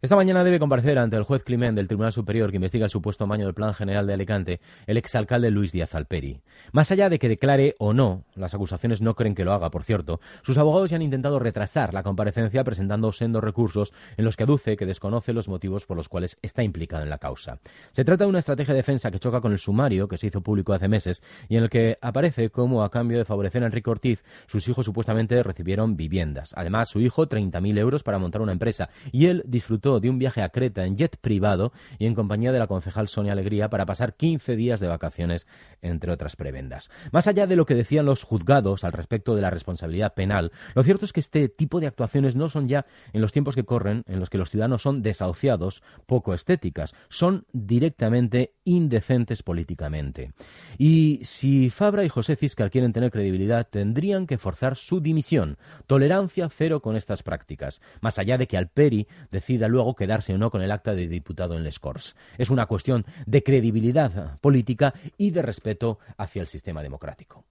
Esta mañana debe comparecer ante el juez Climent del Tribunal Superior que investiga el supuesto amaño del Plan General de Alicante el exalcalde Luis Díaz Alperi. Más allá de que declare o no, las acusaciones no creen que lo haga, por cierto, sus abogados ya han intentado retrasar la comparecencia presentando sendos recursos en los que aduce que desconoce los motivos por los cuales está implicado en la causa. Se trata de una estrategia de defensa que choca con el sumario que se hizo público hace meses y en el que aparece como a cambio de favorecer a Enrique Ortiz, sus hijos supuestamente recibieron viviendas. Además, su hijo 30.000 euros para montar una empresa y él disfrutó de un viaje a Creta en jet privado y en compañía de la concejal Sonia Alegría para pasar 15 días de vacaciones, entre otras prebendas. Más allá de lo que decían los juzgados al respecto de la responsabilidad penal, lo cierto es que este tipo de actuaciones no son ya en los tiempos que corren en los que los ciudadanos son desahuciados, poco estéticas, son directamente indecentes políticamente. Y si Fabra y José Ciscar quieren tener credibilidad, tendrían que forzar su dimisión. Tolerancia cero con estas prácticas. Más allá de que Alperi decida luego quedarse o no con el acta de diputado en Les Corts. Es una cuestión de credibilidad política y de respeto hacia el sistema democrático.